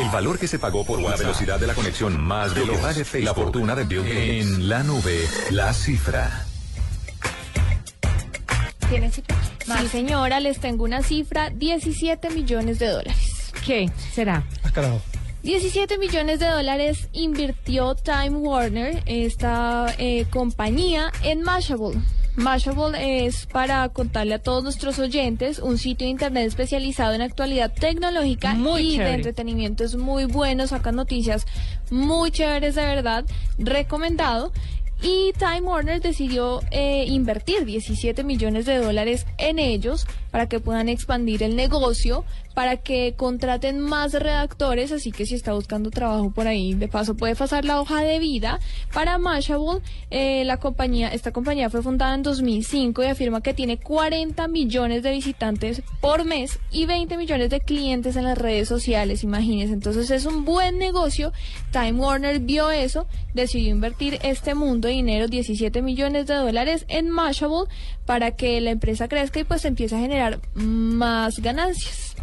El valor que se pagó por la velocidad de la conexión más veloz. Vale Facebook. La fortuna de Bill Gates. En la nube, la cifra. ¿Tiene cifra? Sí, señora, les tengo una cifra, 17 millones de dólares. ¿Qué será? Ah, carajo. 17 millones de dólares invirtió Time Warner, esta eh, compañía, en Mashable. Mashable es, para contarle a todos nuestros oyentes, un sitio de internet especializado en actualidad tecnológica Muy y de entretenimiento. Es muy bueno, sacan noticias muy chéveres de verdad, recomendado. Y Time Warner decidió eh, invertir 17 millones de dólares en ellos para que puedan expandir el negocio, para que contraten más redactores, así que si está buscando trabajo por ahí, de paso puede pasar la hoja de vida. Para Mashable, eh, la compañía, esta compañía fue fundada en 2005 y afirma que tiene 40 millones de visitantes por mes y 20 millones de clientes en las redes sociales, imagínense. Entonces es un buen negocio. Time Warner vio eso, decidió invertir este mundo dinero, 17 millones de dólares en Mashable, para que la empresa crezca y pues empiece a generar más ganancias.